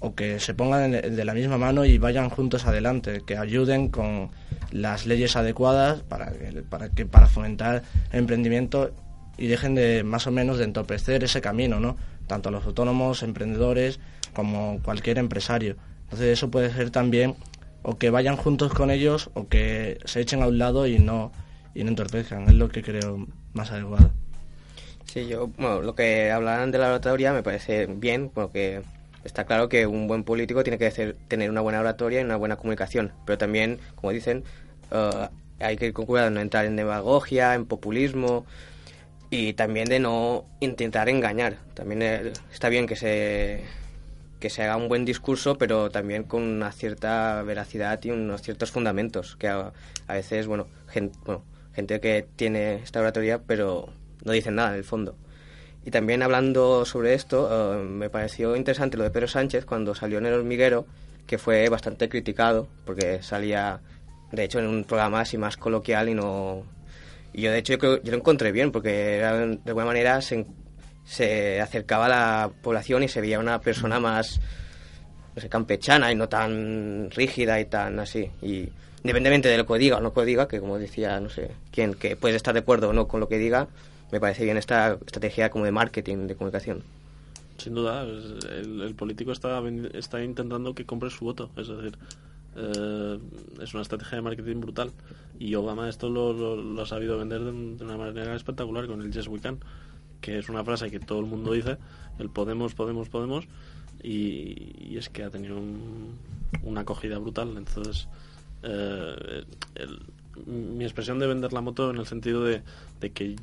o que se pongan de la misma mano y vayan juntos adelante, que ayuden con las leyes adecuadas para que, para que para fomentar el emprendimiento y dejen de más o menos de entorpecer ese camino, ¿no? Tanto a los autónomos, emprendedores, como cualquier empresario. Entonces eso puede ser también o que vayan juntos con ellos o que se echen a un lado y no y no entorpezcan. Es lo que creo más adecuado. Sí, yo, bueno, lo que hablan de la oratoria me parece bien, porque está claro que un buen político tiene que tener una buena oratoria y una buena comunicación, pero también, como dicen, eh, hay que ir con cuidado de no entrar en demagogia, en populismo y también de no intentar engañar. También eh, está bien que se que se haga un buen discurso, pero también con una cierta veracidad y unos ciertos fundamentos, que a, a veces, bueno, gen- bueno, gente que tiene esta oratoria, pero no dicen nada en el fondo. Y también hablando sobre esto, eh, me pareció interesante lo de Pedro Sánchez cuando salió en El Hormiguero, que fue bastante criticado, porque salía, de hecho, en un programa así más coloquial y no... Y yo, de hecho, yo, creo- yo lo encontré bien, porque era, de alguna manera se, se acercaba a la población y se veía una persona más, no sé, campechana y no tan rígida y tan así. Y independientemente de lo que diga o no que diga, que como decía, no sé, quién, que puedes estar de acuerdo o no con lo que diga, me parece bien esta estrategia como de marketing, de comunicación. Sin duda, el, político está, está intentando que compres su voto. Es decir, eh, es una estrategia de marketing brutal. Y Obama esto lo, ha sabido vender de, un- de una manera espectacular con el Yes We Can, que es una frase que todo el mundo dice, el Podemos, Podemos, Podemos, y, es que ha tenido un- una acogida brutal. Entonces, eh, mi expresión de vender la moto en el sentido de que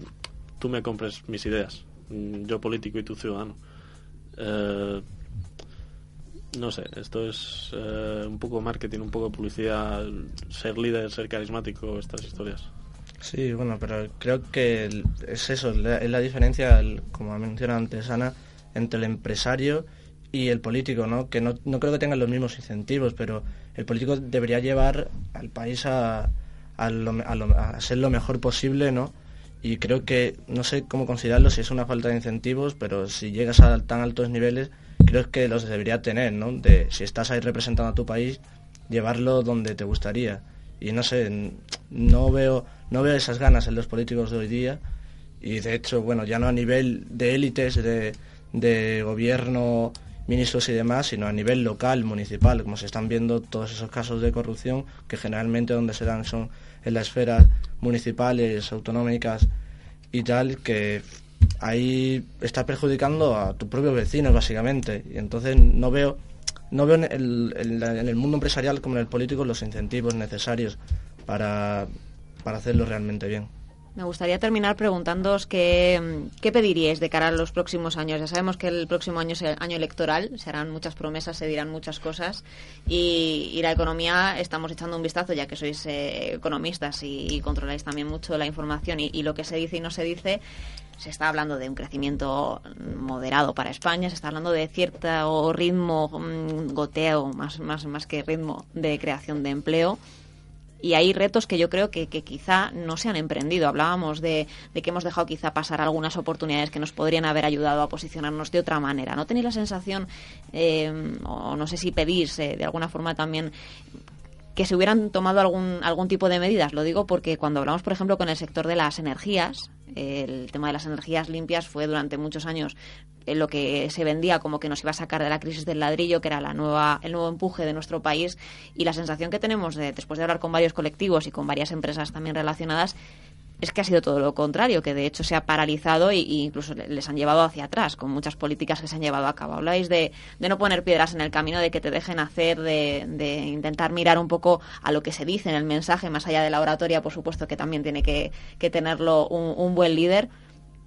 tú me compres mis ideas, mm, yo político y tú ciudadano. Eh, no sé, esto es eh, un poco marketing, un poco publicidad, ser líder, ser carismático, estas historias. Sí, bueno, pero creo que es eso, es la diferencia, como ha mencionado antes Ana, entre el empresario y el político, ¿no? Que no, no creo que tengan los mismos incentivos, pero el político debería llevar al país a, a, lo a lo- a ser lo mejor posible, ¿no? Y creo que, no sé cómo considerarlo, si es una falta de incentivos, pero si llegas a tan altos niveles, creo que los debería tener, ¿no? De si estás ahí representando a tu país, llevarlo donde te gustaría. Y no sé, no veo, no veo esas ganas en los políticos de hoy día. Y de hecho, bueno, ya no a nivel de élites, de, de gobierno ministros y demás, sino a nivel local, municipal, como se están viendo todos esos casos de corrupción que generalmente donde se dan son en las esferas municipales, autonómicas y tal, que ahí está perjudicando a tus propios vecinos básicamente. Y entonces no veo no veo en el, en el mundo empresarial como en el político los incentivos necesarios para, para hacerlo realmente bien. Me gustaría terminar preguntándoos qué, qué, pediríais de cara a los próximos años. Ya sabemos que el próximo año es el año electoral, se harán muchas promesas, se dirán muchas cosas y, la economía estamos echando un vistazo, ya que sois eh, economistas y, y, controláis también mucho la información y, y, lo que se dice y no se dice. Se está hablando de un crecimiento moderado para España, se está hablando de cierto ritmo, mm, goteo, más, más, más que ritmo de creación de empleo y hay retos que yo creo que, quizá no se han emprendido. Hablábamos de, que hemos dejado quizá pasar algunas oportunidades que nos podrían haber ayudado a posicionarnos de otra manera. ¿No tenéis la sensación, eh, o no sé si pedís de alguna forma también que se hubieran tomado algún, algún tipo de medidas. Lo digo porque cuando hablamos, por ejemplo, con el sector de las energías, el tema de las energías limpias fue durante muchos años lo que se vendía como que nos iba a sacar de la crisis del ladrillo, que era la nueva, el nuevo empuje de nuestro país. Y la sensación que tenemos de, después de hablar con varios colectivos y con varias empresas también relacionadas es que ha sido todo lo contrario, que de hecho se ha paralizado e incluso les han llevado hacia atrás, con muchas políticas que se han llevado a cabo. Habláis de, de no poner piedras en el camino, de que te dejen hacer, de, de, intentar mirar un poco a lo que se dice en el mensaje, más allá de la oratoria, por supuesto que también tiene que, que tenerlo un, un, buen líder.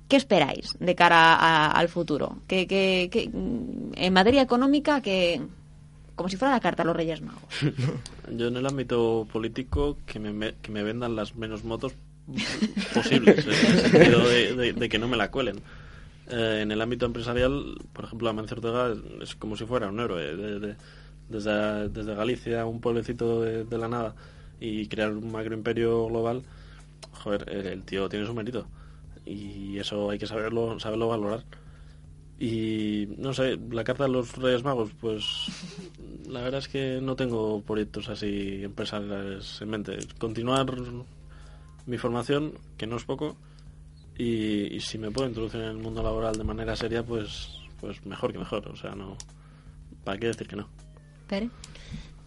¿Qué esperáis de cara a, al futuro? ¿Qué, qué, qué, en materia económica, que como si fuera la carta a los Reyes Magos. Yo en el ámbito político que me, que me vendan las menos motos posibles, en el sentido de, de, de, que no me la cuelen. Eh, en el ámbito empresarial, por ejemplo, Amancio Ortega es como si fuera un héroe. De, desde, desde, Galicia, un pueblecito de, la nada, y crear un macroimperio global, joder, el tío tiene su mérito. Y eso hay que saberlo, saberlo valorar. Y no sé, la carta de los Reyes Magos, pues la verdad es que no tengo proyectos así empresariales en mente. Continuar mi formación, que no es poco, y, y, si me puedo introducir en el mundo laboral de manera seria, pues, pues mejor que mejor. O sea, no. ¿Para qué decir que no? ¿Pere?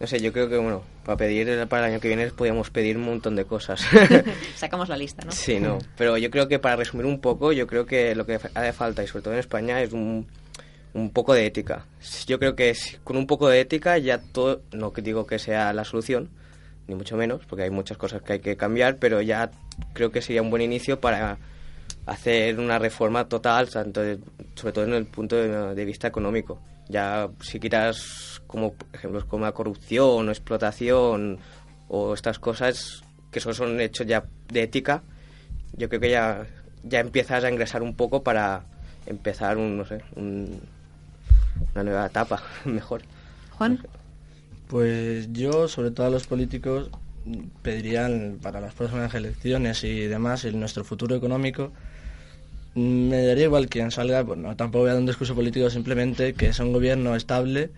No sé, yo creo que, bueno, para pedir para el año que viene podríamos pedir un montón de cosas. Sacamos la lista, ¿no? Sí, no. Pero yo creo que para resumir un poco, yo creo que lo que hace falta, y sobre todo en España, es un, un poco de ética. Yo creo que con un poco de ética ya todo, no digo que sea la solución, ni mucho menos, porque hay muchas cosas que hay que cambiar, pero ya creo que sería un buen inicio para hacer una reforma total, tanto de, sobre todo en el punto de, de, vista económico. Ya si quitas como ejemplos como la corrupción o explotación o estas cosas que son, son hechos ya de ética, yo creo que ya, ya empiezas a ingresar un poco para empezar un, no sé, un, una nueva etapa mejor. Juan. Pues yo, sobre todo a los políticos, pedirían para las próximas elecciones y demás, en nuestro futuro económico, me daría igual quien salga, pues no, tampoco voy a dar un discurso político, simplemente que sea un gobierno estable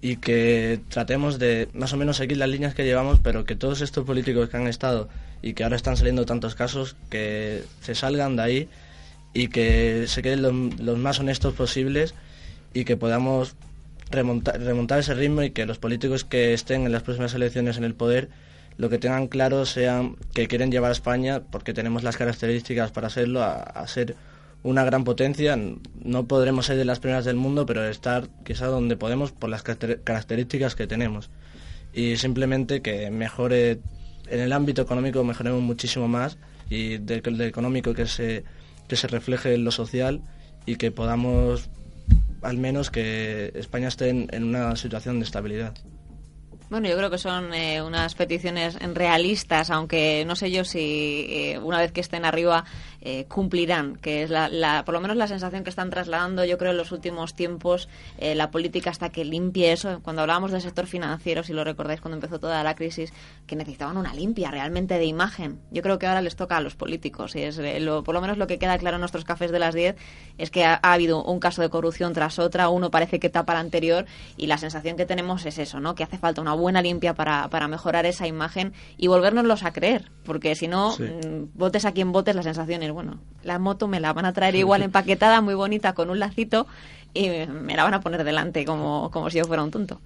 y que tratemos de más o menos seguir las líneas que llevamos, pero que todos estos políticos que han estado y que ahora están saliendo tantos casos, que se salgan de ahí y que se queden los más honestos posibles y que podamos remontar, remontar ese ritmo y que los políticos que estén en las próximas elecciones en el poder lo que tengan claro sean que quieren llevar a España, porque tenemos las características para hacerlo, a, ser una gran potencia. No podremos ser de las primeras del mundo, pero estar quizá donde podemos por las características que tenemos. Y simplemente que mejore, en el ámbito económico mejoremos muchísimo más y del de económico que se, que se refleje en lo social y que podamos al menos que España esté en, una situación de estabilidad. Bueno, yo creo que son eh, unas peticiones realistas, aunque no sé yo si eh, una vez que estén arriba eh, cumplirán, que es la, la, por lo menos la sensación que están trasladando, yo creo, en los últimos tiempos, eh, la política hasta que limpie eso. Cuando hablábamos del sector financiero, si lo recordáis, cuando empezó toda la crisis, que necesitaban una limpia realmente de imagen. Yo creo que ahora les toca a los políticos, y es lo, por lo menos lo que queda claro en nuestros cafés de las 10 es que ha, ha habido un caso de corrupción tras otra, uno parece que tapa al anterior, y la sensación que tenemos es eso, ¿no? Que hace falta una buena limpia para, para mejorar esa imagen y volvernoslos a creer, porque si no, sí. Mm, votes a quien votes, la sensación es, bueno, la moto me la van a traer igual empaquetada, muy bonita, con un lacito, y me la van a poner delante como, como si yo fuera un tonto.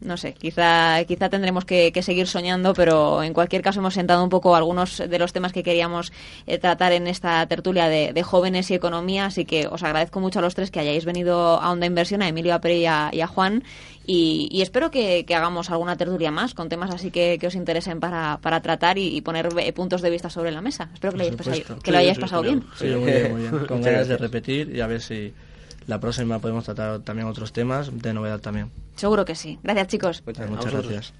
No sé, quizá, quizá tendremos que, seguir soñando, pero en cualquier caso hemos sentado un poco algunos de los temas que queríamos eh, tratar en esta tertulia de, jóvenes y economía, así que os agradezco mucho a los tres que hayáis venido a Onda Inversión, a Emilio, a Pere y a, Juan, y, espero que, hagamos alguna tertulia más con temas así que, os interesen para, para tratar y, poner eh, puntos de vista sobre la mesa. Espero que, lo hayáis pasado, que lo hayáis pasado bien. Sí, muy bien, muy bien. Con ganas de repetir y a ver si la próxima podemos tratar también otros temas de novedad también. Seguro que sí. Gracias, chicos. Muchas gracias.